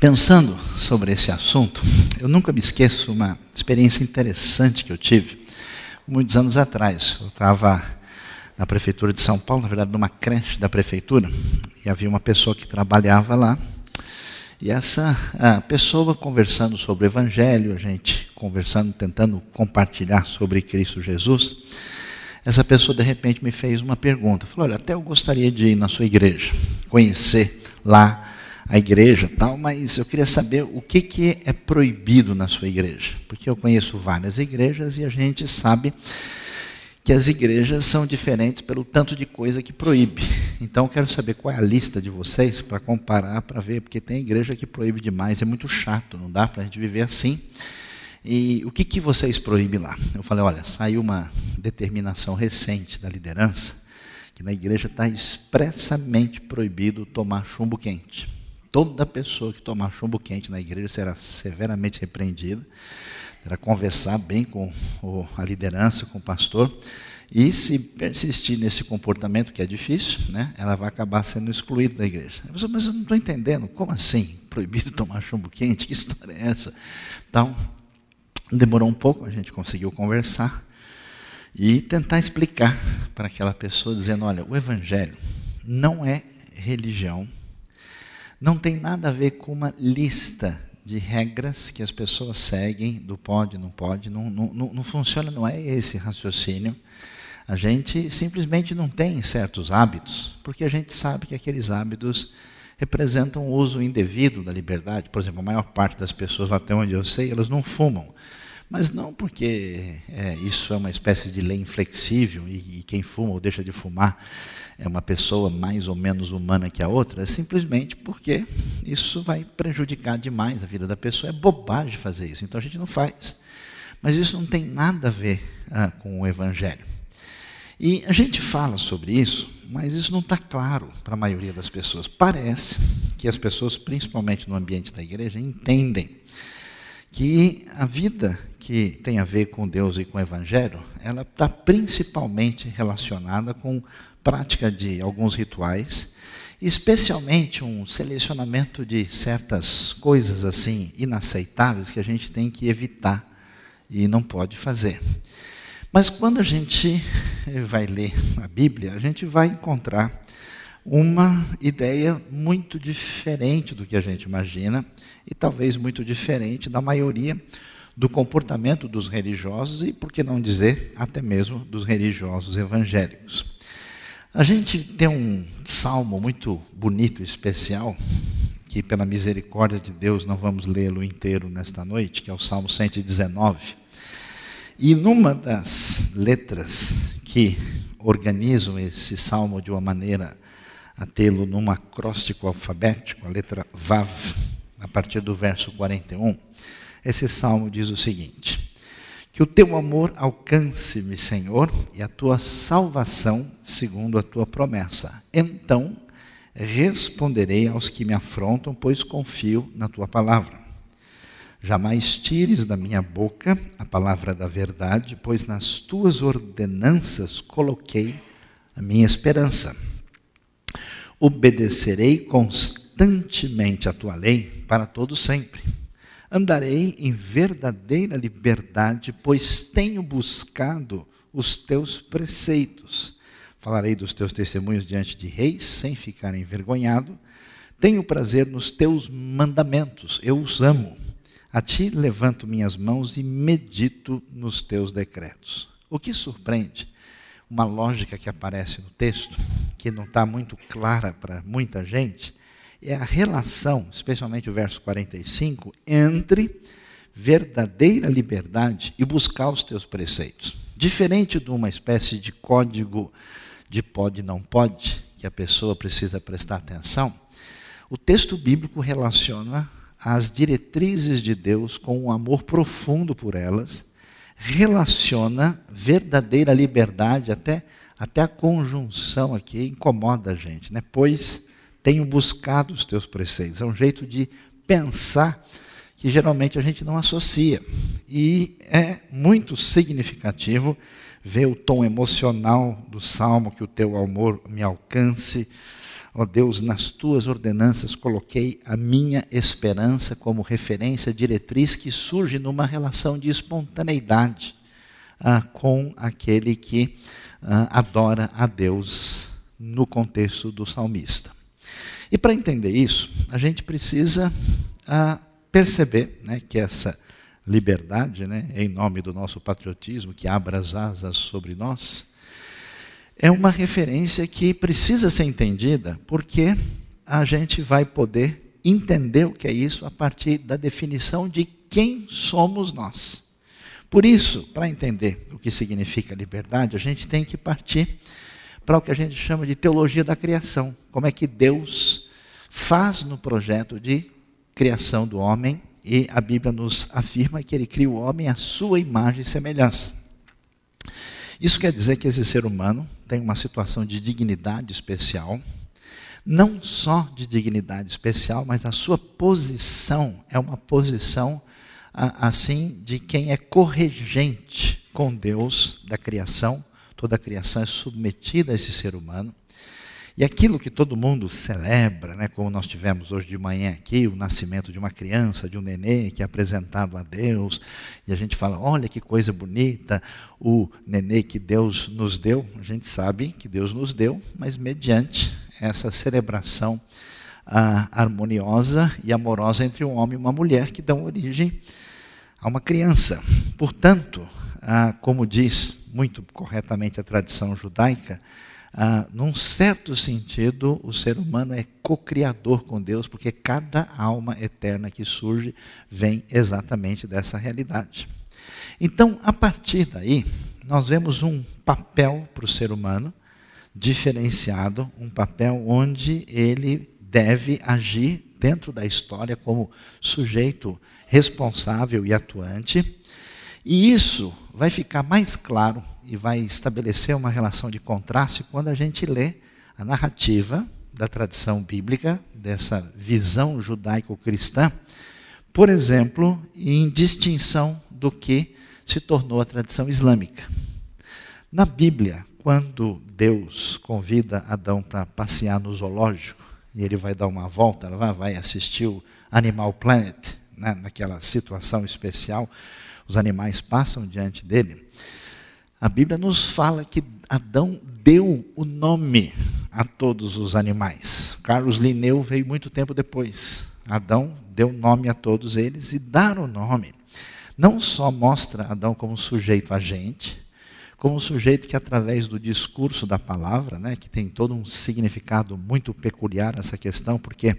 Pensando sobre esse assunto, eu nunca me esqueço uma experiência interessante que eu tive muitos anos atrás. Eu estava na prefeitura de São Paulo, na verdade, numa creche da prefeitura, e havia uma pessoa que trabalhava lá. E essa pessoa conversando sobre o Evangelho, a gente conversando, tentando compartilhar sobre Cristo Jesus, essa pessoa de repente me fez uma pergunta. Falou: Olha, até eu gostaria de ir na sua igreja, conhecer lá a igreja tal, mas eu queria saber o que, que é proibido na sua igreja. Porque eu conheço várias igrejas e a gente sabe que as igrejas são diferentes pelo tanto de coisa que proíbe. Então eu quero saber qual é a lista de vocês para comparar, para ver, porque tem igreja que proíbe demais, é muito chato, não dá para a gente viver assim. E o que, que vocês proíbem lá? Eu falei, olha, saiu uma determinação recente da liderança que na igreja está expressamente proibido tomar chumbo quente. Toda pessoa que tomar chumbo quente na igreja será severamente repreendida, terá conversar bem com a liderança, com o pastor, e se persistir nesse comportamento, que é difícil, né, ela vai acabar sendo excluída da igreja. Pessoa, mas eu não estou entendendo, como assim? Proibido tomar chumbo quente? Que história é essa? Então, demorou um pouco, a gente conseguiu conversar e tentar explicar para aquela pessoa, dizendo: olha, o evangelho não é religião não tem nada a ver com uma lista de regras que as pessoas seguem do pode, não pode. Não, não, não, funciona, não é esse raciocínio. A gente simplesmente não tem certos hábitos, porque a gente sabe que aqueles hábitos representam o uso indevido da liberdade. Por exemplo, a maior parte das pessoas, até onde eu sei, elas não fumam. Mas não porque é, isso é uma espécie de lei inflexível e, e quem fuma ou deixa de fumar é uma pessoa mais ou menos humana que a outra, é simplesmente porque isso vai prejudicar demais a vida da pessoa. É bobagem fazer isso, então a gente não faz. Mas isso não tem nada a ver ah, com o Evangelho. E a gente fala sobre isso, mas isso não está claro para a maioria das pessoas. Parece que as pessoas, principalmente no ambiente da igreja, entendem que a vida que tem a ver com Deus e com o Evangelho, ela está principalmente relacionada com prática de alguns rituais, especialmente um selecionamento de certas coisas assim inaceitáveis que a gente tem que evitar e não pode fazer. Mas quando a gente vai ler a Bíblia, a gente vai encontrar uma ideia muito diferente do que a gente imagina e talvez muito diferente da maioria do comportamento dos religiosos e, por que não dizer, até mesmo dos religiosos evangélicos. A gente tem um salmo muito bonito, especial, que pela misericórdia de Deus não vamos lê-lo inteiro nesta noite, que é o Salmo 119. E numa das letras que organizam esse salmo de uma maneira a tê-lo num acróstico alfabético, a letra Vav, a partir do verso 41, esse salmo diz o seguinte: que o teu amor alcance-me, Senhor, e a tua salvação segundo a tua promessa. Então responderei aos que me afrontam, pois confio na tua palavra. Jamais tires da minha boca a palavra da verdade, pois nas tuas ordenanças coloquei a minha esperança. Obedecerei constantemente a tua lei para todo sempre Andarei em verdadeira liberdade, pois tenho buscado os teus preceitos. Falarei dos teus testemunhos diante de reis, sem ficar envergonhado. Tenho prazer nos teus mandamentos, eu os amo. A ti levanto minhas mãos e medito nos teus decretos. O que surpreende? Uma lógica que aparece no texto, que não está muito clara para muita gente, é a relação, especialmente o verso 45, entre verdadeira liberdade e buscar os teus preceitos. Diferente de uma espécie de código de pode não pode, que a pessoa precisa prestar atenção, o texto bíblico relaciona as diretrizes de Deus com um amor profundo por elas, relaciona verdadeira liberdade, até, até a conjunção aqui incomoda a gente, né? pois tenho buscado os teus preceitos. É um jeito de pensar que geralmente a gente não associa. E é muito significativo ver o tom emocional do salmo, que o teu amor me alcance, Ó oh Deus, nas tuas ordenanças coloquei a minha esperança como referência diretriz que surge numa relação de espontaneidade ah, com aquele que ah, adora a Deus no contexto do salmista. E para entender isso, a gente precisa ah, perceber né, que essa liberdade, né, em nome do nosso patriotismo, que abra as asas sobre nós, é uma referência que precisa ser entendida, porque a gente vai poder entender o que é isso a partir da definição de quem somos nós. Por isso, para entender o que significa liberdade, a gente tem que partir para o que a gente chama de teologia da criação. Como é que Deus faz no projeto de criação do homem e a Bíblia nos afirma que ele cria o homem à sua imagem e semelhança. Isso quer dizer que esse ser humano tem uma situação de dignidade especial, não só de dignidade especial, mas a sua posição é uma posição assim de quem é corregente com Deus da criação. Toda a criação é submetida a esse ser humano. E aquilo que todo mundo celebra, né, como nós tivemos hoje de manhã aqui, o nascimento de uma criança, de um nenê que é apresentado a Deus, e a gente fala: olha que coisa bonita, o nenê que Deus nos deu. A gente sabe que Deus nos deu, mas mediante essa celebração ah, harmoniosa e amorosa entre um homem e uma mulher que dão origem a uma criança. Portanto, ah, como diz muito corretamente a tradição judaica, ah, num certo sentido, o ser humano é co-criador com Deus, porque cada alma eterna que surge vem exatamente dessa realidade. Então, a partir daí, nós vemos um papel para o ser humano diferenciado, um papel onde ele deve agir dentro da história como sujeito responsável e atuante. E isso vai ficar mais claro e vai estabelecer uma relação de contraste quando a gente lê a narrativa da tradição bíblica, dessa visão judaico-cristã, por exemplo, em distinção do que se tornou a tradição islâmica. Na Bíblia, quando Deus convida Adão para passear no zoológico, e ele vai dar uma volta, vai assistir o Animal Planet, né, naquela situação especial, os animais passam diante dele. A Bíblia nos fala que Adão deu o nome a todos os animais. Carlos Linneu veio muito tempo depois. Adão deu nome a todos eles e dar o nome não só mostra Adão como sujeito agente, como sujeito que através do discurso da palavra, né, que tem todo um significado muito peculiar essa questão, porque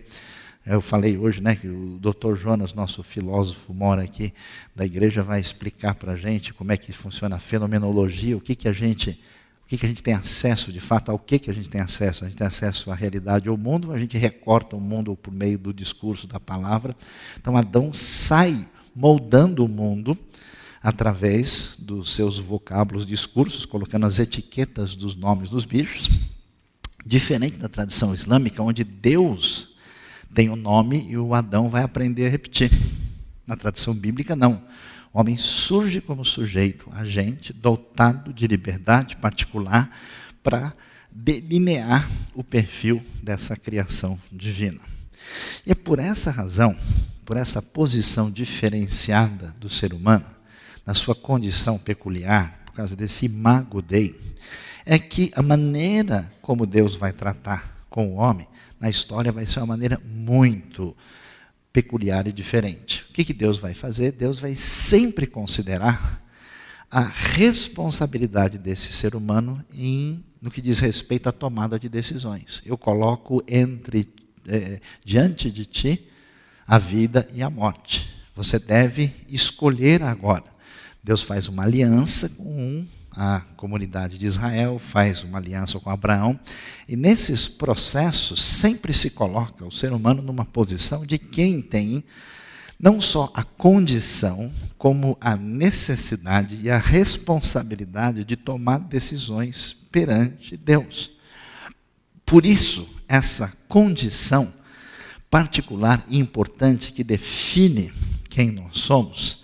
eu falei hoje, né, que o Dr. Jonas, nosso filósofo, mora aqui da igreja, vai explicar para a gente como é que funciona a fenomenologia, o que, que a gente, o que, que a gente tem acesso de fato, ao que, que a gente tem acesso. A gente tem acesso à realidade, ao mundo, a gente recorta o mundo por meio do discurso da palavra. Então Adão sai moldando o mundo através dos seus vocábulos, discursos, colocando as etiquetas dos nomes dos bichos, diferente da tradição islâmica, onde Deus tem o um nome e o Adão vai aprender a repetir. Na tradição bíblica, não. O homem surge como sujeito, agente, dotado de liberdade particular para delinear o perfil dessa criação divina. E é por essa razão, por essa posição diferenciada do ser humano, na sua condição peculiar, por causa desse imago Dei, é que a maneira como Deus vai tratar com o homem na história vai ser uma maneira muito peculiar e diferente. O que, que Deus vai fazer? Deus vai sempre considerar a responsabilidade desse ser humano em, no que diz respeito à tomada de decisões. Eu coloco entre é, diante de ti a vida e a morte. Você deve escolher agora. Deus faz uma aliança com um a comunidade de Israel, faz uma aliança com Abraão, e nesses processos sempre se coloca o ser humano numa posição de quem tem não só a condição, como a necessidade e a responsabilidade de tomar decisões perante Deus. Por isso, essa condição particular e importante que define quem nós somos,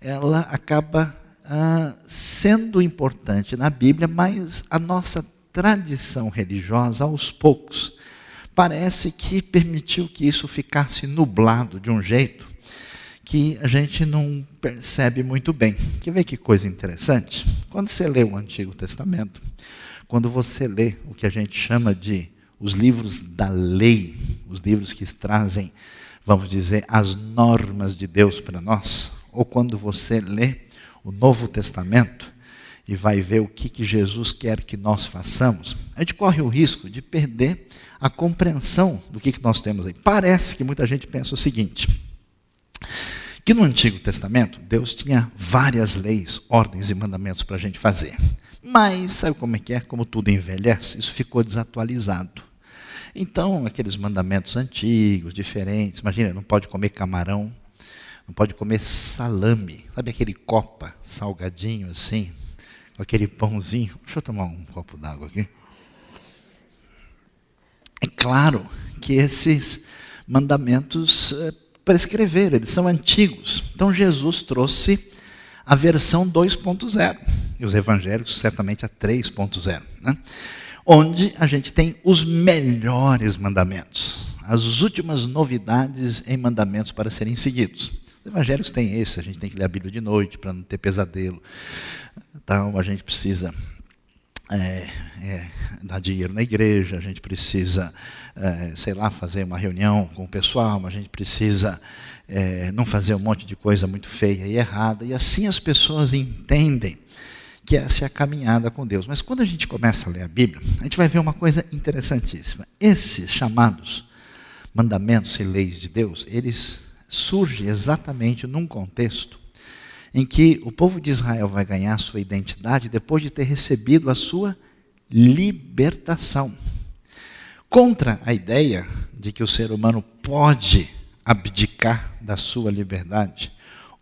ela acaba ah, sendo importante na Bíblia, mas a nossa tradição religiosa, aos poucos, parece que permitiu que isso ficasse nublado de um jeito que a gente não percebe muito bem. Quer ver que coisa interessante? Quando você lê o Antigo Testamento, quando você lê o que a gente chama de os livros da lei, os livros que trazem, vamos dizer, as normas de Deus para nós, ou quando você lê o Novo Testamento e vai ver o que, que Jesus quer que nós façamos, a gente corre o risco de perder a compreensão do que, que nós temos aí. Parece que muita gente pensa o seguinte: que no Antigo Testamento Deus tinha várias leis, ordens e mandamentos para a gente fazer. Mas sabe como é que é? Como tudo envelhece, isso ficou desatualizado. Então, aqueles mandamentos antigos, diferentes, imagina, não pode comer camarão, não pode comer salame, sabe aquele copa salgadinho assim, com aquele pãozinho. Deixa eu tomar um copo d'água aqui. É claro que esses mandamentos é, prescreveram, eles são antigos. Então Jesus trouxe a versão 2.0 e os evangélicos certamente a 3.0, né? onde a gente tem os melhores mandamentos, as últimas novidades em mandamentos para serem seguidos. Os evangélicos têm esse, a gente tem que ler a Bíblia de noite para não ter pesadelo. Então, a gente precisa é, é, dar dinheiro na igreja, a gente precisa, é, sei lá, fazer uma reunião com o pessoal, a gente precisa é, não fazer um monte de coisa muito feia e errada. E assim as pessoas entendem que essa é a caminhada com Deus. Mas quando a gente começa a ler a Bíblia, a gente vai ver uma coisa interessantíssima. Esses chamados mandamentos e leis de Deus, eles surgem exatamente num contexto em que o povo de Israel vai ganhar sua identidade depois de ter recebido a sua libertação. Contra a ideia de que o ser humano pode abdicar da sua liberdade,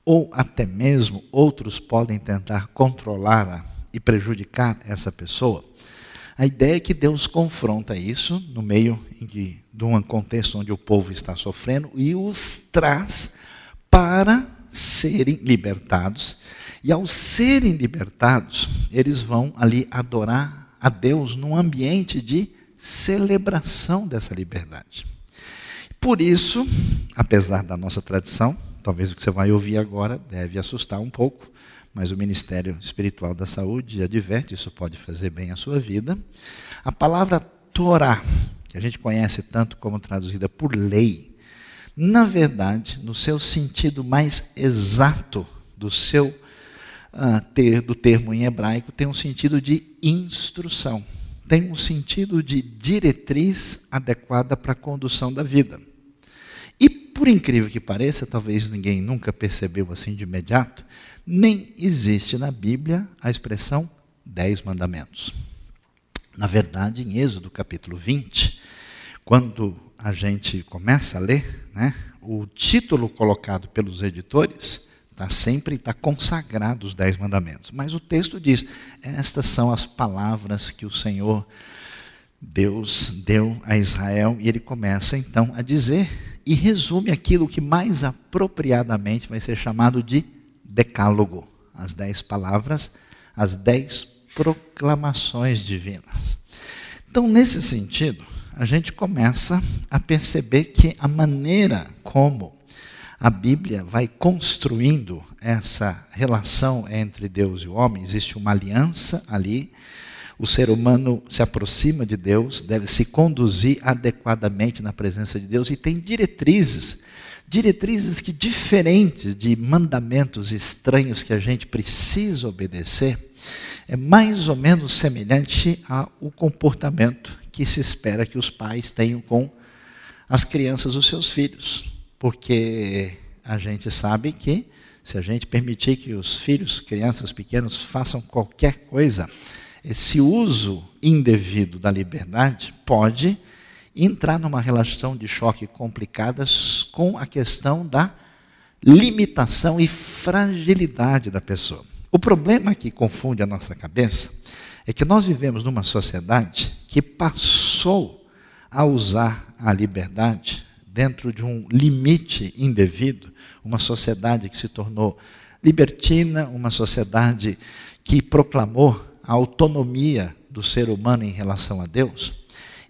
ou até mesmo outros podem tentar controlá-la e prejudicar essa pessoa. A ideia é que Deus confronta isso no meio de, de um contexto onde o povo está sofrendo e os traz para serem libertados. E ao serem libertados, eles vão ali adorar a Deus num ambiente de celebração dessa liberdade. Por isso, apesar da nossa tradição, Talvez o que você vai ouvir agora deve assustar um pouco, mas o Ministério Espiritual da Saúde adverte, isso pode fazer bem à sua vida. A palavra Torá, que a gente conhece tanto como traduzida por lei, na verdade, no seu sentido mais exato do seu uh, ter, do termo em hebraico, tem um sentido de instrução, tem um sentido de diretriz adequada para a condução da vida. E por incrível que pareça, talvez ninguém nunca percebeu assim de imediato, nem existe na Bíblia a expressão dez mandamentos. Na verdade, em Êxodo capítulo 20, quando a gente começa a ler, né, o título colocado pelos editores está sempre está consagrado os dez mandamentos. Mas o texto diz: estas são as palavras que o Senhor Deus deu a Israel, e ele começa então a dizer e resume aquilo que mais apropriadamente vai ser chamado de decálogo as dez palavras, as dez proclamações divinas. Então, nesse sentido, a gente começa a perceber que a maneira como a Bíblia vai construindo essa relação entre Deus e o homem, existe uma aliança ali o ser humano se aproxima de Deus, deve se conduzir adequadamente na presença de Deus e tem diretrizes, diretrizes que diferentes de mandamentos estranhos que a gente precisa obedecer, é mais ou menos semelhante ao comportamento que se espera que os pais tenham com as crianças, os seus filhos, porque a gente sabe que se a gente permitir que os filhos, crianças pequenos façam qualquer coisa, esse uso indevido da liberdade pode entrar numa relação de choque complicada com a questão da limitação e fragilidade da pessoa. O problema que confunde a nossa cabeça é que nós vivemos numa sociedade que passou a usar a liberdade dentro de um limite indevido, uma sociedade que se tornou libertina, uma sociedade que proclamou a autonomia do ser humano em relação a Deus.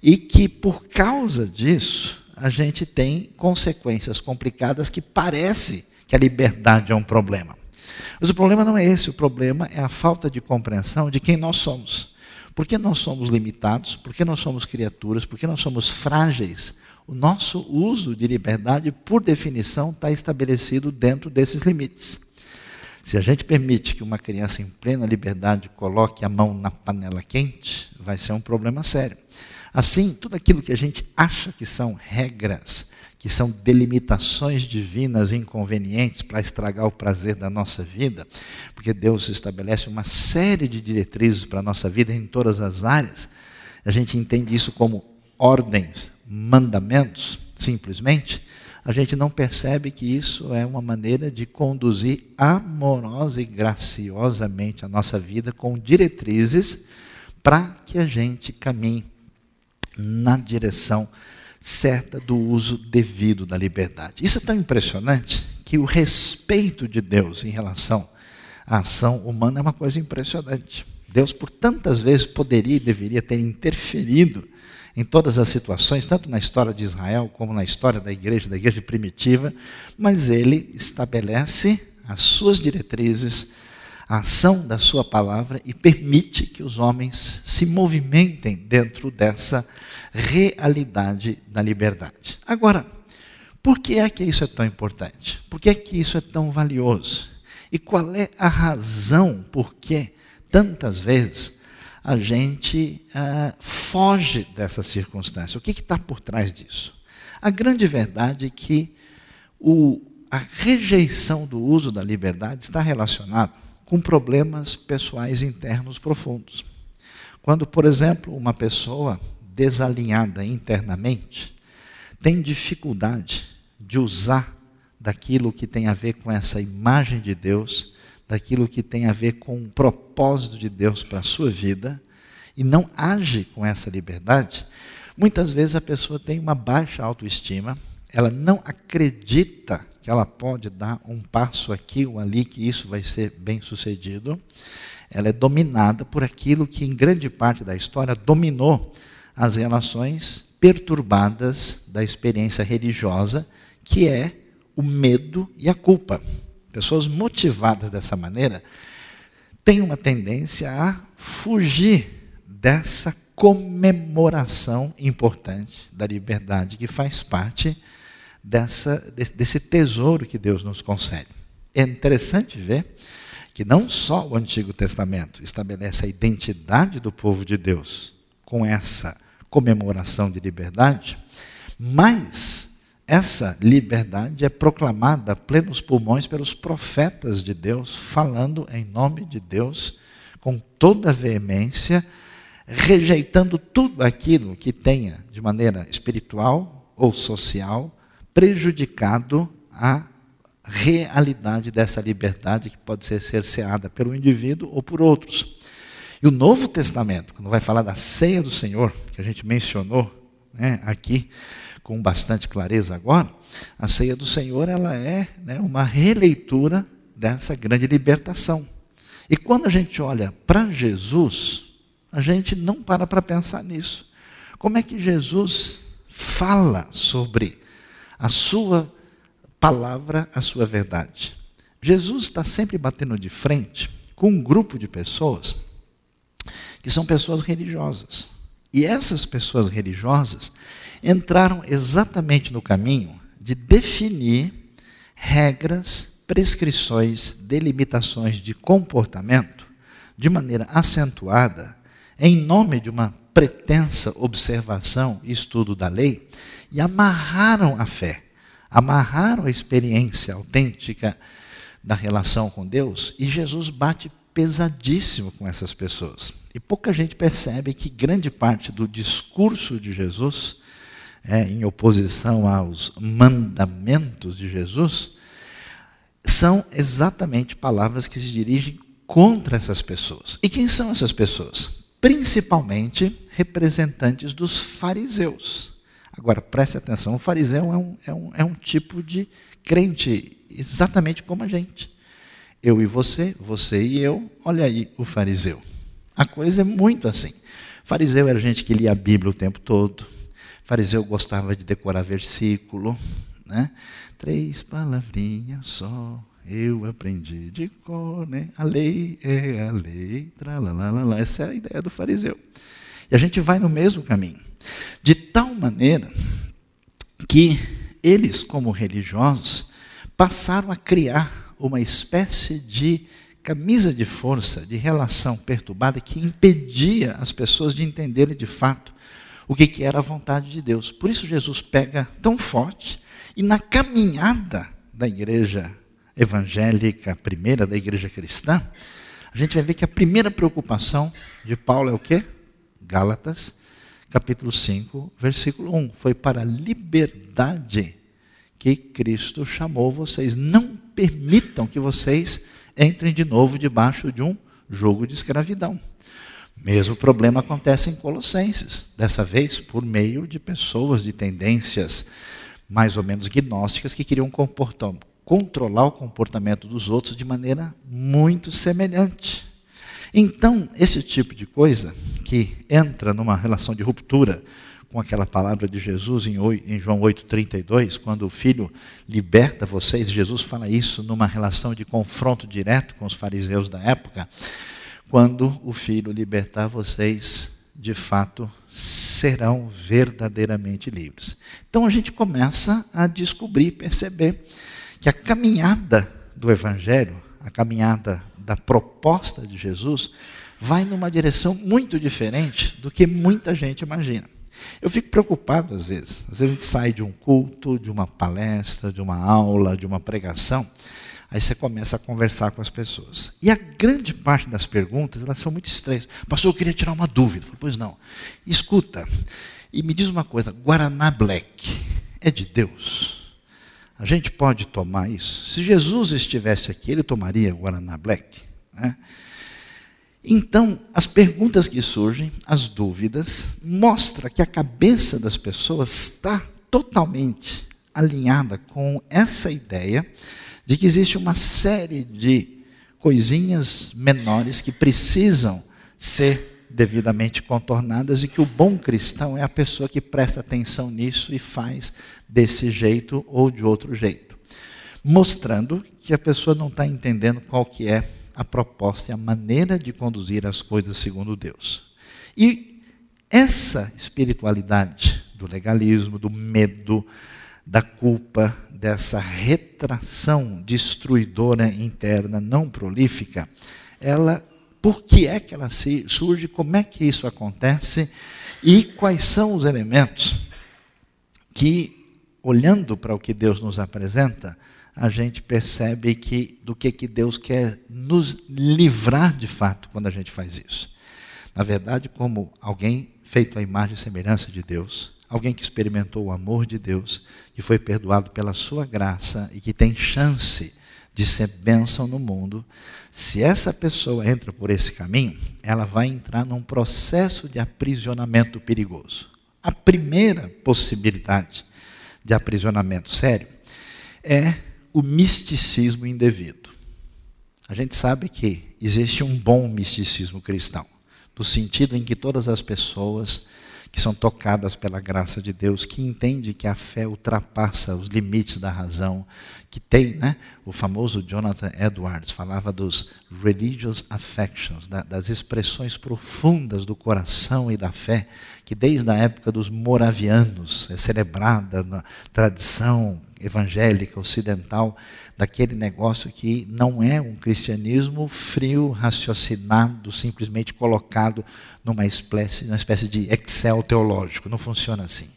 e que por causa disso a gente tem consequências complicadas que parece que a liberdade é um problema. Mas o problema não é esse, o problema é a falta de compreensão de quem nós somos. Por que nós somos limitados? Por que nós somos criaturas? Por que nós somos frágeis? O nosso uso de liberdade, por definição, está estabelecido dentro desses limites. Se a gente permite que uma criança em plena liberdade coloque a mão na panela quente, vai ser um problema sério. Assim, tudo aquilo que a gente acha que são regras, que são delimitações divinas inconvenientes para estragar o prazer da nossa vida, porque Deus estabelece uma série de diretrizes para a nossa vida em todas as áreas, a gente entende isso como ordens, mandamentos, simplesmente, a gente não percebe que isso é uma maneira de conduzir amorosa e graciosamente a nossa vida com diretrizes para que a gente caminhe na direção certa do uso devido da liberdade. Isso é tão impressionante que o respeito de Deus em relação à ação humana é uma coisa impressionante. Deus, por tantas vezes, poderia e deveria ter interferido em todas as situações, tanto na história de Israel como na história da igreja, da igreja primitiva, mas ele estabelece as suas diretrizes, a ação da sua palavra e permite que os homens se movimentem dentro dessa realidade da liberdade. Agora, por que é que isso é tão importante? Por que é que isso é tão valioso? E qual é a razão por que tantas vezes a gente uh, foge dessa circunstância. O que está por trás disso? A grande verdade é que o, a rejeição do uso da liberdade está relacionada com problemas pessoais internos profundos. Quando, por exemplo, uma pessoa desalinhada internamente tem dificuldade de usar daquilo que tem a ver com essa imagem de Deus daquilo que tem a ver com o propósito de Deus para a sua vida e não age com essa liberdade, muitas vezes a pessoa tem uma baixa autoestima, ela não acredita que ela pode dar um passo aqui ou ali, que isso vai ser bem sucedido. Ela é dominada por aquilo que, em grande parte da história, dominou as relações perturbadas da experiência religiosa, que é o medo e a culpa. Pessoas motivadas dessa maneira têm uma tendência a fugir dessa comemoração importante da liberdade que faz parte dessa, desse tesouro que Deus nos concede. É interessante ver que não só o Antigo Testamento estabelece a identidade do povo de Deus com essa comemoração de liberdade, mas essa liberdade é proclamada a plenos pulmões pelos profetas de Deus, falando em nome de Deus com toda veemência, rejeitando tudo aquilo que tenha, de maneira espiritual ou social, prejudicado a realidade dessa liberdade que pode ser cerceada pelo indivíduo ou por outros. E o Novo Testamento, quando vai falar da ceia do Senhor, que a gente mencionou né, aqui, com bastante clareza agora, a ceia do Senhor ela é né, uma releitura dessa grande libertação. E quando a gente olha para Jesus, a gente não para para pensar nisso. Como é que Jesus fala sobre a sua palavra, a sua verdade? Jesus está sempre batendo de frente com um grupo de pessoas que são pessoas religiosas. E essas pessoas religiosas, entraram exatamente no caminho de definir regras, prescrições, delimitações de comportamento de maneira acentuada, em nome de uma pretensa observação e estudo da lei, e amarraram a fé, amarraram a experiência autêntica da relação com Deus, e Jesus bate pesadíssimo com essas pessoas. E pouca gente percebe que grande parte do discurso de Jesus é, em oposição aos mandamentos de Jesus, são exatamente palavras que se dirigem contra essas pessoas. E quem são essas pessoas? Principalmente representantes dos fariseus. Agora, preste atenção: o fariseu é um, é um, é um tipo de crente exatamente como a gente. Eu e você, você e eu, olha aí o fariseu. A coisa é muito assim. Fariseu era gente que lia a Bíblia o tempo todo. Fariseu gostava de decorar versículo, né? Três palavrinhas só, eu aprendi de cor, né? A lei é a lei, tralalala. Essa é a ideia do fariseu. E a gente vai no mesmo caminho. De tal maneira que eles, como religiosos, passaram a criar uma espécie de camisa de força, de relação perturbada que impedia as pessoas de entenderem de fato o que, que era a vontade de Deus. Por isso Jesus pega tão forte e na caminhada da igreja evangélica, primeira da igreja cristã, a gente vai ver que a primeira preocupação de Paulo é o quê? Gálatas, capítulo 5, versículo 1. Foi para a liberdade que Cristo chamou vocês. Não permitam que vocês entrem de novo debaixo de um jogo de escravidão. Mesmo problema acontece em Colossenses, dessa vez por meio de pessoas de tendências mais ou menos gnósticas que queriam controlar o comportamento dos outros de maneira muito semelhante. Então, esse tipo de coisa que entra numa relação de ruptura com aquela palavra de Jesus em, João 8,32, quando o Filho liberta vocês, Jesus fala isso numa relação de confronto direto com os fariseus da época. Quando o Filho libertar vocês, de fato serão verdadeiramente livres. Então a gente começa a descobrir, perceber que a caminhada do Evangelho, a caminhada da proposta de Jesus, vai numa direção muito diferente do que muita gente imagina. Eu fico preocupado às vezes. Às vezes a gente sai de um culto, de uma palestra, de uma aula, de uma pregação, aí você começa a conversar com as pessoas. E a grande parte das perguntas, elas são muito estranhas. Pastor, eu queria tirar uma dúvida. Eu pois não. Escuta, e me diz uma coisa, Guaraná Black é de Deus? A gente pode tomar isso? Se Jesus estivesse aqui, ele tomaria Guaraná Black? Né? Então, as perguntas que surgem, as dúvidas, mostra que a cabeça das pessoas está totalmente alinhada com essa ideia de que existe uma série de coisinhas menores que precisam ser devidamente contornadas e que o bom cristão é a pessoa que presta atenção nisso e faz desse jeito ou de outro jeito, mostrando que a pessoa não está entendendo qual que é a proposta e a maneira de conduzir as coisas segundo Deus. E essa espiritualidade do legalismo, do medo, da culpa, dessa retração destruidora interna não prolífica, ela, por que é que ela surge, como é que isso acontece e quais são os elementos que, olhando para o que Deus nos apresenta, a gente percebe que do que, que Deus quer nos livrar de fato quando a gente faz isso. Na verdade, como alguém feito à imagem e semelhança de Deus, alguém que experimentou o amor de Deus, que foi perdoado pela sua graça e que tem chance de ser bênção no mundo, se essa pessoa entra por esse caminho, ela vai entrar num processo de aprisionamento perigoso. A primeira possibilidade de aprisionamento sério é o misticismo indevido. A gente sabe que existe um bom misticismo cristão, no sentido em que todas as pessoas que são tocadas pela graça de Deus, que entende que a fé ultrapassa os limites da razão, que tem, né? O famoso Jonathan Edwards falava dos religious affections, da, das expressões profundas do coração e da fé, que desde a época dos moravianos é celebrada na tradição evangélica ocidental, daquele negócio que não é um cristianismo frio, raciocinado, simplesmente colocado numa espécie, numa espécie de Excel teológico. Não funciona assim.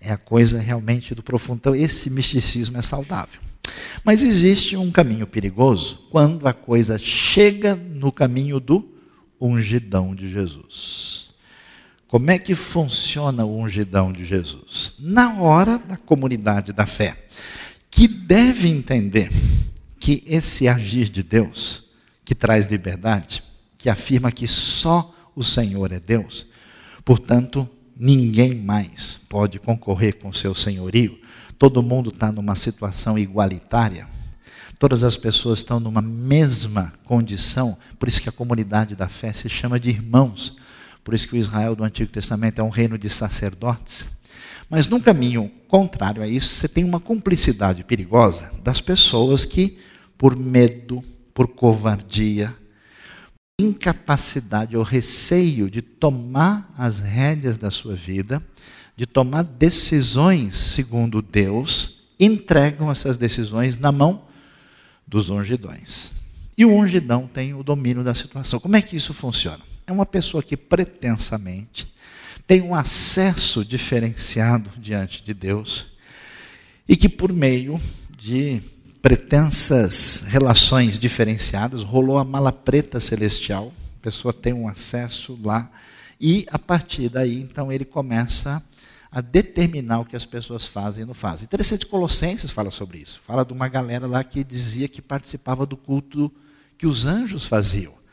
É a coisa realmente do profundo. Então, esse misticismo é saudável. Mas existe um caminho perigoso quando a coisa chega no caminho do ungidão de Jesus. Como é que funciona o ungidão de Jesus? Na hora da comunidade da fé, que deve entender que esse agir de Deus, que traz liberdade, que afirma que só o Senhor é Deus, portanto, ninguém mais pode concorrer com seu senhorio, todo mundo está numa situação igualitária, todas as pessoas estão numa mesma condição, por isso que a comunidade da fé se chama de irmãos, Por isso que o Israel do Antigo Testamento é um reino de sacerdotes. Mas num caminho contrário a isso, você tem uma cumplicidade perigosa das pessoas que, por medo, por covardia, incapacidade ou receio de tomar as rédeas da sua vida, de tomar decisões segundo Deus, entregam essas decisões na mão dos ungidões. E o ungidão tem o domínio da situação. Como é que isso funciona? É uma pessoa que pretensamente tem um acesso diferenciado diante de Deus e que, por meio de pretensas relações diferenciadas, rolou a mala preta celestial, a pessoa tem um acesso lá, e a partir daí, então, ele começa a determinar o que as pessoas fazem e não fazem. Interessante, Colossenses fala sobre isso. Fala de uma galera lá que dizia que participava do culto que os anjos faziam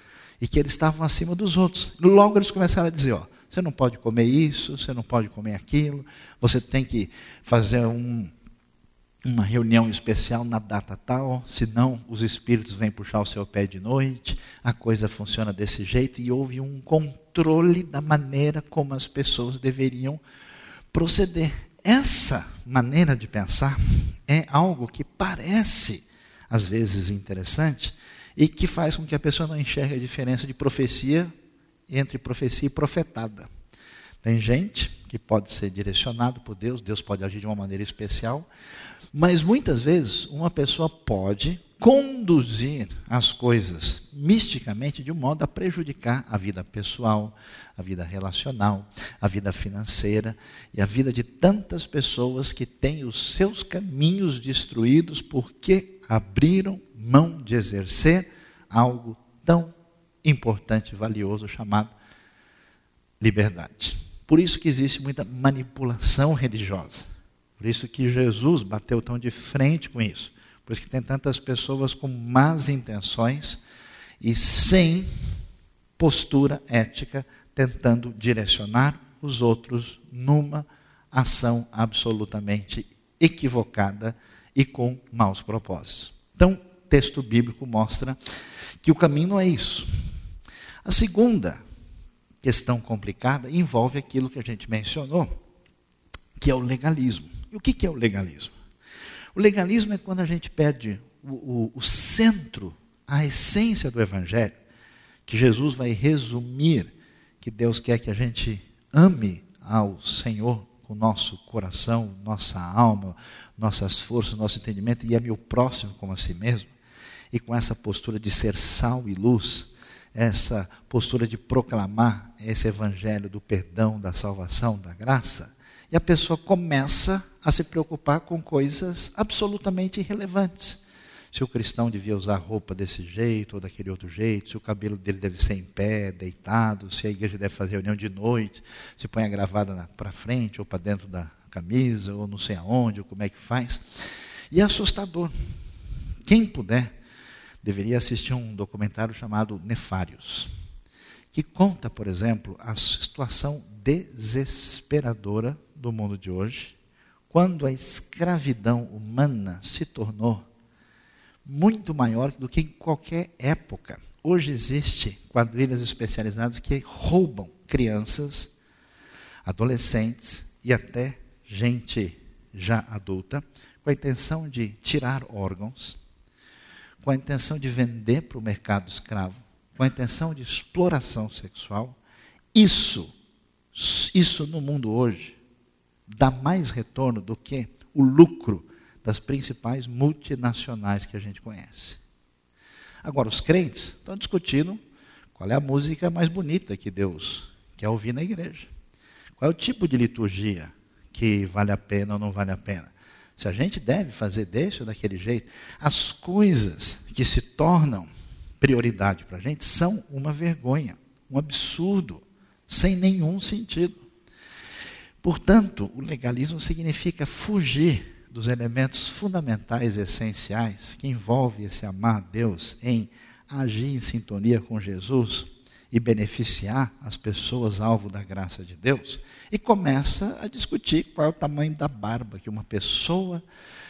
e que eles estavam acima dos outros. Logo eles começaram a dizer: ó, você não pode comer isso, você não pode comer aquilo, você tem que fazer um, uma reunião especial na data tal, senão os espíritos vêm puxar o seu pé de noite, a coisa funciona desse jeito e houve um controle da maneira como as pessoas deveriam proceder. Essa maneira de pensar é algo que parece, às vezes, interessante e que faz com que a pessoa não enxergue a diferença de profecia entre profecia e profetada. Tem gente que pode ser direcionado por Deus, Deus pode agir de uma maneira especial, mas muitas vezes uma pessoa pode conduzir as coisas misticamente de um modo a prejudicar a vida pessoal, a vida relacional, a vida financeira e a vida de tantas pessoas que têm os seus caminhos destruídos porque abriram mão de exercer algo tão importante valioso chamado liberdade. Por isso que existe muita manipulação religiosa. Por isso que Jesus bateu tão de frente com isso. Por isso que tem tantas pessoas com más intenções e sem postura ética, tentando direcionar os outros numa ação absolutamente equivocada e com maus propósitos. Então, texto bíblico mostra que o caminho não é isso. A segunda questão complicada envolve aquilo que a gente mencionou, que é o legalismo. E o que é o legalismo? O legalismo é quando a gente perde o, o, o centro, a essência do Evangelho, que Jesus vai resumir que Deus quer que a gente ame ao Senhor com nosso coração, nossa alma, nossas forças, nosso entendimento e ame o próximo como a si mesmo. E com essa postura de ser sal e luz, essa postura de proclamar esse evangelho do perdão, da salvação, da graça, e a pessoa começa a se preocupar com coisas absolutamente irrelevantes. Se o cristão devia usar roupa desse jeito ou daquele outro jeito, se o cabelo dele deve ser em pé, deitado, se a igreja deve fazer reunião de noite, se põe a gravada para frente ou para dentro da camisa, ou não sei aonde, ou como é que faz. E é assustador. Quem puder, deveria assistir um documentário chamado Nefários, que conta, por exemplo, a situação desesperadora do mundo de hoje, quando a escravidão humana se tornou muito maior do que em qualquer época. Hoje existe quadrilhas especializadas que roubam crianças, adolescentes e até gente já adulta, com a intenção de tirar órgãos, com a intenção de vender para o mercado escravo, com a intenção de exploração sexual, isso, isso no mundo hoje, dá mais retorno do que o lucro das principais multinacionais que a gente conhece. Agora, os crentes estão discutindo qual é a música mais bonita que Deus quer ouvir na igreja. Qual é o tipo de liturgia que vale a pena ou não vale a pena. Se a gente deve fazer desse ou daquele jeito, as coisas que se tornam prioridade para a gente são uma vergonha, um absurdo, sem nenhum sentido. Portanto, o legalismo significa fugir dos elementos fundamentais e essenciais que envolve esse amar a Deus em agir em sintonia com Jesus e beneficiar as pessoas alvo da graça de Deus, e começa a discutir qual é o tamanho da barba que uma pessoa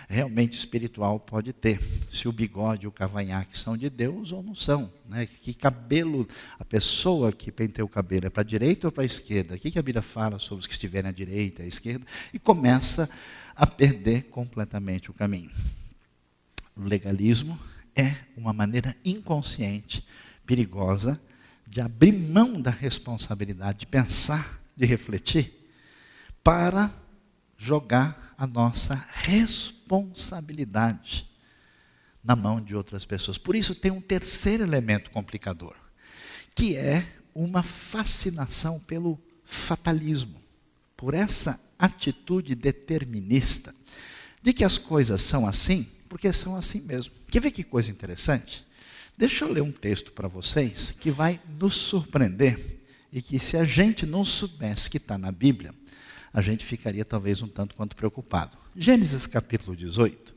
realmente espiritual pode ter. se o bigode e o cavanhaque são de Deus ou não são. Né? Que cabelo, a pessoa que penteia o cabelo é para a direita ou para a esquerda? O que a Bíblia fala sobre os que estiverem à direita, à esquerda? E começa a perder completamente o caminho. O legalismo é uma maneira inconsciente, perigosa, de abrir mão da responsabilidade, de pensar, de refletir, para jogar a nossa responsabilidade na mão de outras pessoas. Por isso tem um terceiro elemento complicador, que é uma fascinação pelo fatalismo, por essa atitude determinista de que as coisas são assim, porque são assim mesmo. Quer ver que coisa interessante? Deixa eu ler um texto para vocês que vai nos surpreender e que se a gente não soubesse que está na Bíblia, a gente ficaria talvez um tanto quanto preocupado. Gênesis capítulo 18,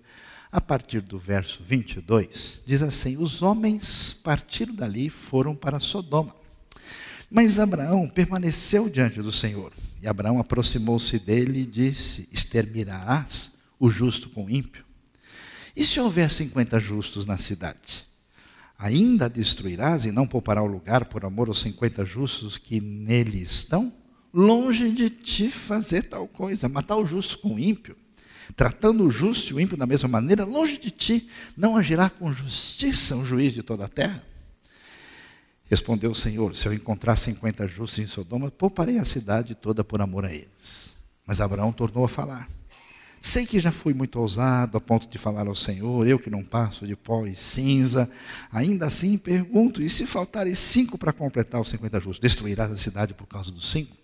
a partir do verso 22, diz assim: Os homens partiram dali e foram para Sodoma. Mas Abraão permaneceu diante do Senhor. E Abraão aproximou-se dele e disse: Exterminarás o justo com o ímpio? E se houver cinquenta justos na cidade? Ainda destruirás e não poupará o lugar por amor aos cinquenta justos que nele estão? longe de ti fazer tal coisa, matar o justo com o ímpio, tratando o justo e o ímpio da mesma maneira, longe de ti não agirá com justiça um juiz de toda a terra? Respondeu o Senhor: Se eu encontrar cinquenta justos em Sodoma, pouparei a cidade toda por amor a eles. Mas Abraão tornou a falar. Sei que já fui muito ousado a ponto de falar ao Senhor, eu que não passo de pó e cinza. Ainda assim pergunto: e se faltarem cinco para completar os cinquenta justos, destruirás a cidade por causa dos cinco?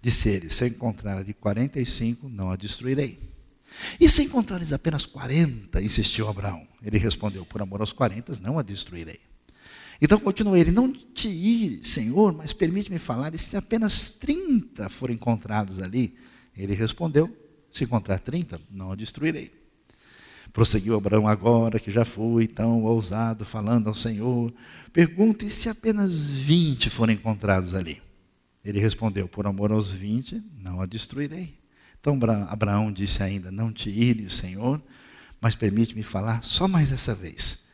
Disse ele: Se eu encontrar a de 45, não a destruirei. E se encontrares apenas 40, insistiu Abraão. Ele respondeu: Por amor aos 40, não a destruirei. Então continuou ele: Não te ire, Senhor, mas permite-me falar. E se apenas 30 forem encontrados ali? Ele respondeu: Se encontrar 30, não a destruirei. Prosseguiu Abraão agora, que já fui tão ousado, falando ao Senhor. Pergunta: E se apenas 20 forem encontrados ali? Ele respondeu: Por amor aos vinte, não a destruirei. Então Abraão disse ainda: Não te ires, Senhor, mas permite-me falar só mais essa vez.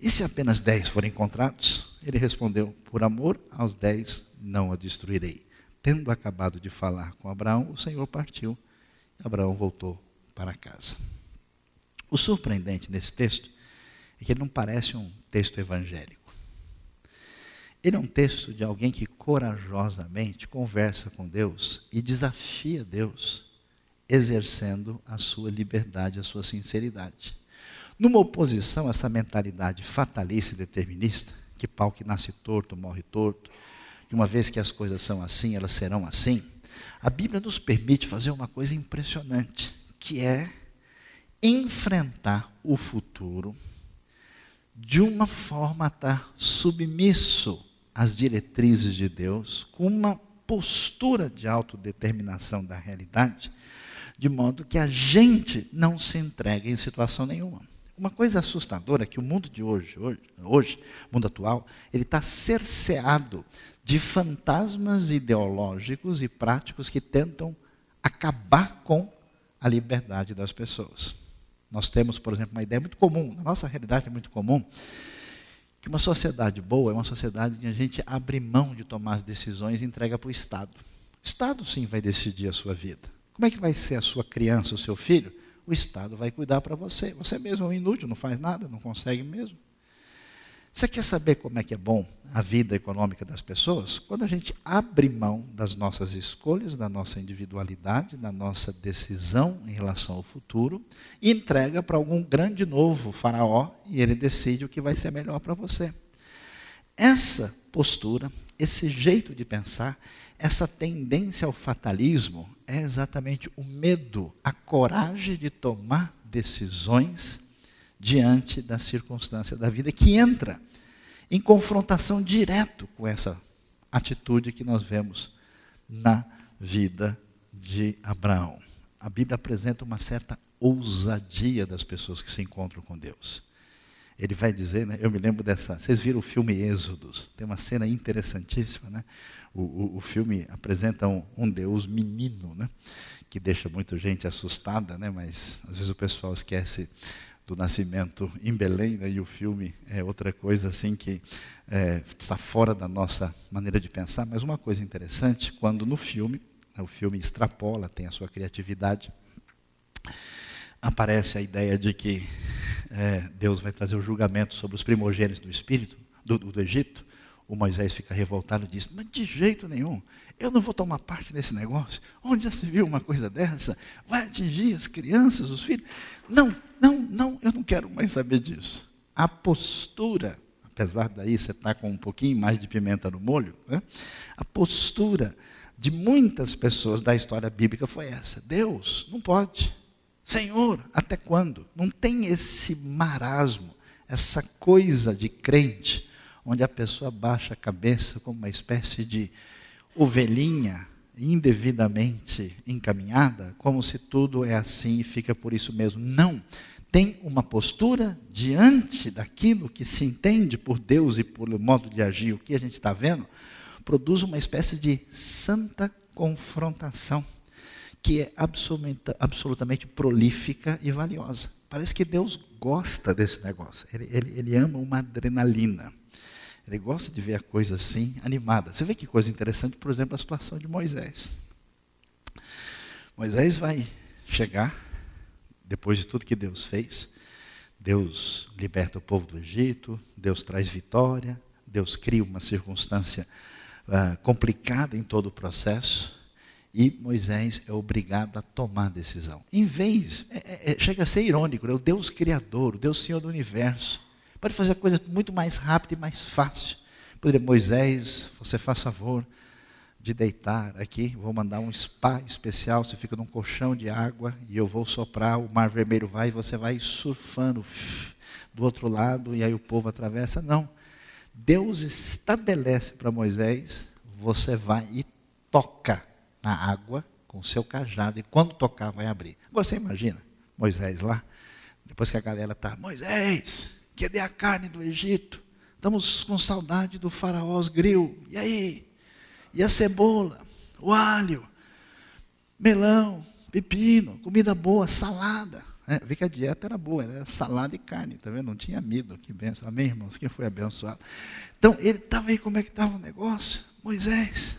E se apenas dez forem encontrados? Ele respondeu: Por amor aos dez, não a destruirei. Tendo acabado de falar com Abraão, o Senhor partiu. Abraão voltou para casa. O surpreendente nesse texto é que ele não parece um texto evangélico. Ele é um texto de alguém que corajosamente conversa com Deus e desafia Deus, exercendo a sua liberdade, a sua sinceridade. Numa oposição a essa mentalidade fatalista e determinista, que pau que nasce torto morre torto, que uma vez que as coisas são assim, elas serão assim, a Bíblia nos permite fazer uma coisa impressionante, que é enfrentar o futuro de uma forma a estar submisso as diretrizes de Deus, com uma postura de autodeterminação da realidade, de modo que a gente não se entregue em situação nenhuma. Uma coisa assustadora é que o mundo de hoje, hoje, hoje mundo atual, ele está cerceado de fantasmas ideológicos e práticos que tentam acabar com a liberdade das pessoas. Nós temos, por exemplo, uma ideia muito comum, na nossa realidade é muito comum, que uma sociedade boa é uma sociedade que a gente abre mão de tomar as decisões e entrega para o Estado. O Estado sim vai decidir a sua vida. Como é que vai ser a sua criança, o seu filho? O Estado vai cuidar para você. Você mesmo é um inútil, não faz nada, não consegue mesmo. Você quer saber como é que é bom a vida econômica das pessoas? Quando a gente abre mão das nossas escolhas, da nossa individualidade, da nossa decisão em relação ao futuro e entrega para algum grande novo faraó e ele decide o que vai ser melhor para você. Essa postura, esse jeito de pensar, essa tendência ao fatalismo é exatamente o medo, a coragem de tomar decisões diante da circunstância da vida, que entra em confrontação direto com essa atitude que nós vemos na vida de Abraão. A Bíblia apresenta uma certa ousadia das pessoas que se encontram com Deus. Ele vai dizer, né, eu me lembro dessa. Vocês viram o filme Êxodos? Tem uma cena interessantíssima, né? O, o, o filme apresenta um, um, Deus menino, né? Que deixa muita gente assustada, né? Mas às vezes o pessoal esquece do nascimento em Belém, né? e o filme é outra coisa assim que é, está fora da nossa maneira de pensar. Mas uma coisa interessante, quando no filme, né, o filme extrapola, tem a sua criatividade, aparece a ideia de que é, Deus vai trazer o julgamento sobre os primogênitos do espírito do, do, do Egito. O Moisés fica revoltado e diz: Mas de jeito nenhum, eu não vou tomar parte nesse negócio. Onde já se viu uma coisa dessa? Vai atingir as crianças, os filhos? Não, não, não, eu não quero mais saber disso. A postura, apesar daí você estar tá com um pouquinho mais de pimenta no molho, né? a postura de muitas pessoas da história bíblica foi essa: Deus, não pode. Senhor, até quando? Não tem esse marasmo, essa coisa de crente, onde a pessoa baixa a cabeça como uma espécie de ovelhinha indevidamente encaminhada, como se tudo é assim e fica por isso mesmo. Não. Tem uma postura diante daquilo que se entende por Deus e por modo de agir, o que a gente está vendo, produz uma espécie de santa confrontação, que é absolutamente, absolutamente prolífica e valiosa. Parece que Deus gosta desse negócio, ele, ele, ele ama uma adrenalina. Ele gosta de ver a coisa assim, animada. Você vê que coisa interessante, por exemplo, a situação de Moisés. Moisés vai chegar, depois de tudo que Deus fez, Deus liberta o povo do Egito, Deus traz vitória, Deus cria uma circunstância uh, complicada em todo o processo, e Moisés é obrigado a tomar a decisão. Em vez, é, é, é chega a ser irônico, né? o Deus Criador, o Deus Senhor do Universo, Pode fazer a coisa muito mais rápida e mais fácil. Poderia, Moisés, você faz favor de deitar aqui, vou mandar um spa especial, você fica num colchão de água e eu vou soprar, o mar vermelho vai e você vai surfando do outro lado e aí o povo atravessa. Não. Deus estabelece para Moisés, você vai e toca na água com o seu cajado e quando tocar vai abrir. Você imagina Moisés lá, depois que a galera está, Moisés, Cadê a carne do Egito? Estamos com saudade do faraós grill. E aí? E a cebola? O alho? Melão? Pepino? Comida boa? Salada? É, vi que a dieta era boa, era salada e carne, tá vendo? Não tinha medo, que benção. Amém, irmãos? Quem foi abençoado? Então, ele estava aí, como é que estava o negócio? Moisés.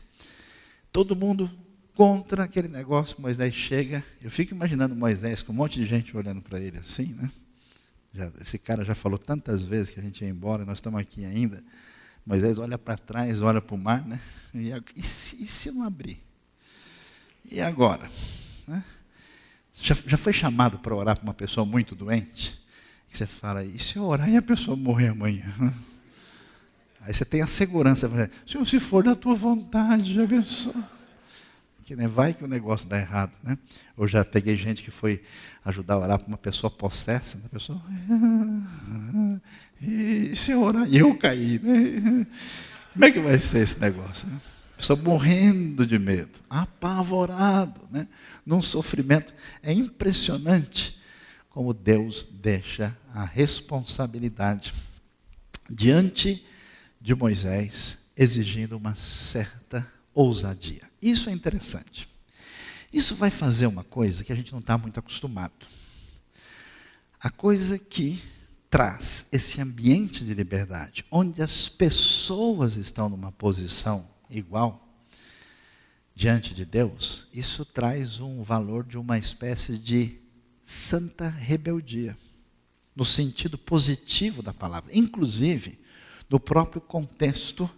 Todo mundo contra aquele negócio. Moisés chega. Eu fico imaginando Moisés com um monte de gente olhando para ele assim, né? Já, esse cara já falou tantas vezes que a gente ia embora, nós estamos aqui ainda. Moisés olha para trás, olha para o mar, né? E, e, se, e, se, não abrir? E agora? Né? Já, já foi chamado para orar para uma pessoa muito doente? E você fala, e se eu orar e a pessoa morrer amanhã? Aí você tem a segurança, Senhor, se for da tua vontade, abençoe que né, vai que o negócio dá errado. Né? Eu já peguei gente que foi ajudar a orar para uma pessoa possessa, né? a pessoa. E se eu orar e eu cair, né? Como é que vai ser esse negócio? Né? A pessoa morrendo de medo, apavorado, né? num sofrimento. É impressionante como Deus deixa a responsabilidade diante de Moisés, exigindo uma certa ousadia. Isso é interessante. Isso vai fazer uma coisa que a gente não está muito acostumado. A coisa que traz esse ambiente de liberdade, onde as pessoas estão numa posição igual diante de Deus, isso traz um valor de uma espécie de santa rebeldia, no sentido positivo da palavra, inclusive no próprio contexto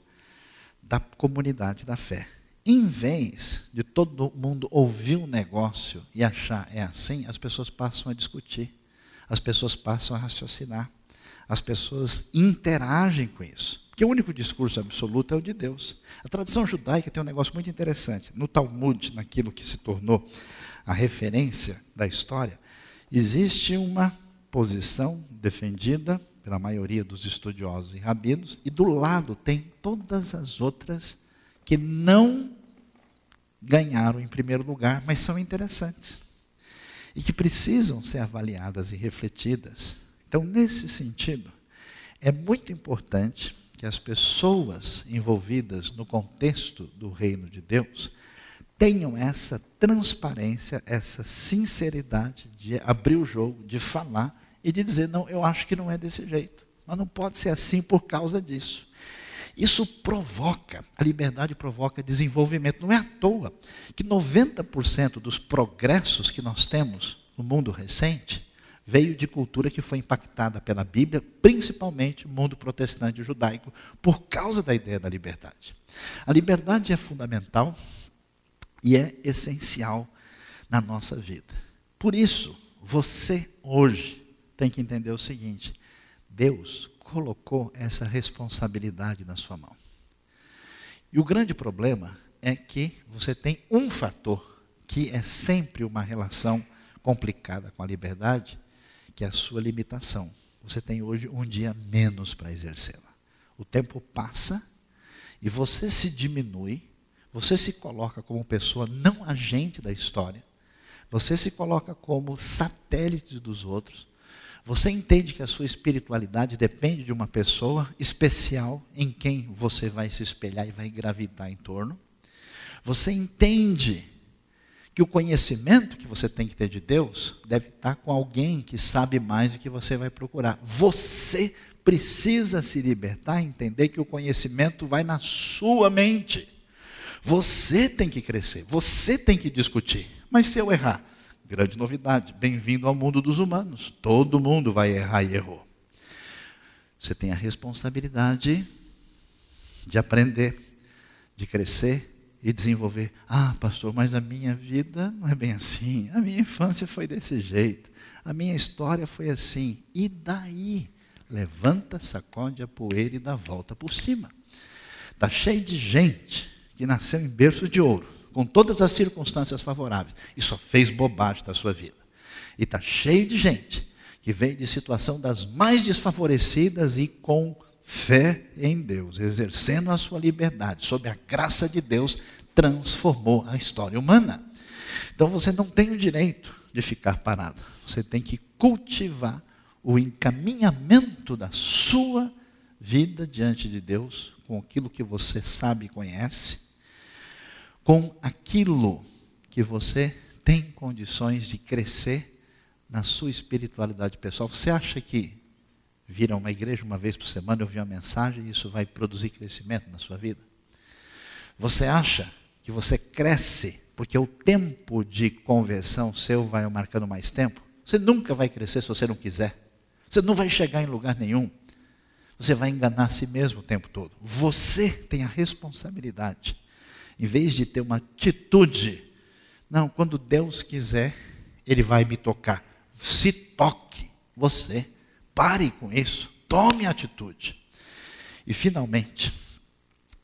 da comunidade da fé. Em vez de todo mundo ouvir um negócio e achar é assim, as pessoas passam a discutir, as pessoas passam a raciocinar, as pessoas interagem com isso. Porque o único discurso absoluto é o de Deus. A tradição judaica tem um negócio muito interessante. No Talmud, naquilo que se tornou a referência da história, existe uma posição defendida pela maioria dos estudiosos e rabinos, e do lado tem todas as outras que não ganharam em primeiro lugar, mas são interessantes e que precisam ser avaliadas e refletidas. Então, nesse sentido, é muito importante que as pessoas envolvidas no contexto do reino de Deus tenham essa transparência, essa sinceridade de abrir o jogo, de falar e de dizer: não, eu acho que não é desse jeito. Mas não pode ser assim por causa disso. Isso provoca, a liberdade provoca desenvolvimento. Não é à toa que 90% dos progressos que nós temos no mundo recente veio de cultura que foi impactada pela Bíblia, principalmente o mundo protestante e judaico, por causa da ideia da liberdade. A liberdade é fundamental e é essencial na nossa vida. Por isso, você hoje tem que entender o seguinte: Deus colocou essa responsabilidade na sua mão. E o grande problema é que você tem um fator que é sempre uma relação complicada com a liberdade, que é a sua limitação. Você tem hoje um dia menos para exercê-la. O tempo passa e você se diminui, você se coloca como pessoa não agente da história, você se coloca como satélite dos outros, você entende que a sua espiritualidade depende de uma pessoa especial em quem você vai se espelhar e vai gravitar em torno. Você entende que o conhecimento que você tem que ter de Deus deve estar com alguém que sabe mais do que você vai procurar. Você precisa se libertar e entender que o conhecimento vai na sua mente. Você tem que crescer, você tem que discutir. Mas se eu errar, grande novidade, bem-vindo ao mundo dos humanos. Todo mundo vai errar e errou. Você tem a responsabilidade de aprender, de crescer e desenvolver. Ah, pastor, mas a minha vida não é bem assim. A minha infância foi desse jeito. A minha história foi assim. E daí? Levanta, sacode a poeira e dá volta por cima. Está cheio de gente que nasceu em berço de ouro, com todas as circunstâncias favoráveis, e só fez bobagem da sua vida. E está cheio de gente que veio de situação das mais desfavorecidas e com fé em Deus, exercendo a sua liberdade, sob a graça de Deus, transformou a história humana. Então você não tem o direito de ficar parado. Você tem que cultivar o encaminhamento da sua vida diante de Deus, com aquilo que você sabe e conhece, com aquilo que você tem condições de crescer na sua espiritualidade pessoal. Você acha que vir a uma igreja uma vez por semana, ouvir uma mensagem, isso vai produzir crescimento na sua vida? Você acha que você cresce porque o tempo de conversão seu vai marcando mais tempo? Você nunca vai crescer se você não quiser. Você não vai chegar em lugar nenhum. Você vai enganar a si mesmo o tempo todo. Você tem a responsabilidade, em vez de ter uma atitude, não, quando Deus quiser, Ele vai me tocar. Se toque, você Pare com isso. Tome atitude. E finalmente,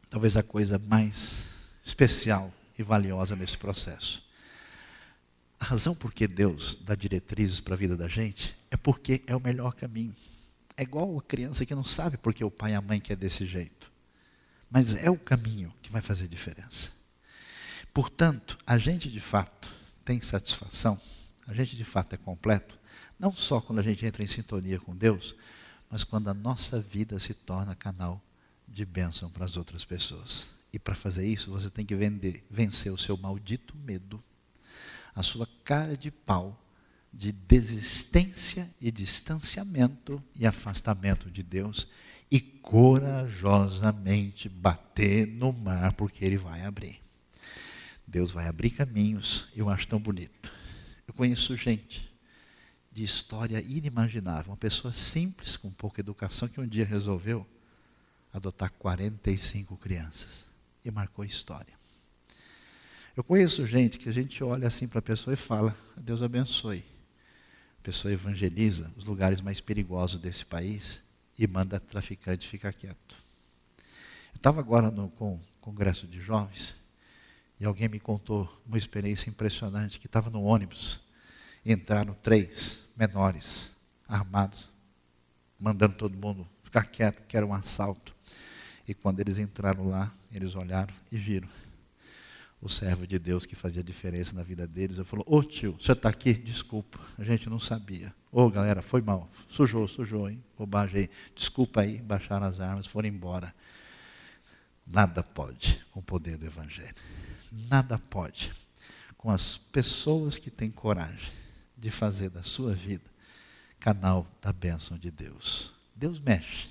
talvez a coisa mais especial e valiosa nesse processo. A razão por que Deus dá diretrizes para a vida da gente é porque é o melhor caminho. É igual a criança que não sabe porque o pai e a mãe quer desse jeito. Mas é o caminho que vai fazer diferença. Portanto, a gente de fato tem satisfação, a gente de fato é completo não só quando a gente entra em sintonia com Deus, mas quando a nossa vida se torna canal de bênção para as outras pessoas. E para fazer isso, você tem que vender, vencer o seu maldito medo, a sua cara de pau de desistência e distanciamento e afastamento de Deus e corajosamente bater no mar, porque Ele vai abrir. Deus vai abrir caminhos, eu acho tão bonito. Eu conheço gente de história inimaginável. Uma pessoa simples, com pouca educação, que um dia resolveu adotar 45 crianças e marcou história. Eu conheço gente que a gente olha assim para a pessoa e fala: Deus abençoe. A pessoa evangeliza os lugares mais perigosos desse país e manda traficante ficar quieto. Eu estava agora no com, congresso de jovens e alguém me contou uma experiência impressionante que estava no ônibus entraram três menores armados, mandando todo mundo ficar quieto, que era um assalto. E quando eles entraram lá, eles olharam e viram o servo de Deus que fazia diferença na vida deles. Eu falou: Ô tio, você está aqui? Desculpa, a gente não sabia. Ô galera, foi mal, sujou, sujou, hein? Bobagem aí. Desculpa aí, baixaram as armas, foram embora. Nada pode com o poder do Evangelho. Nada pode com as pessoas que têm coragem de fazer da sua vida canal da bênção de Deus. Deus mexe.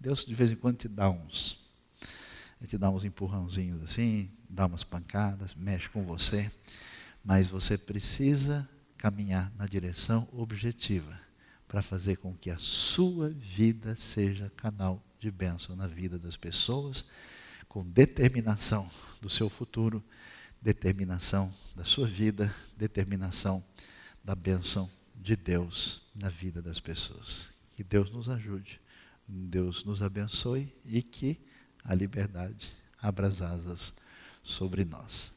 Deus de vez em quando te dá uns. Te dá uns empurrãozinhos assim, dá umas pancadas, mexe com você. Mas você precisa caminhar na direção objetiva para fazer com que a sua vida seja canal de bênção na vida das pessoas, com determinação do seu futuro, determinação da sua vida, determinação da bênção de Deus na vida das pessoas. Que Deus nos ajude, Deus nos abençoe e que a liberdade abra as asas sobre nós.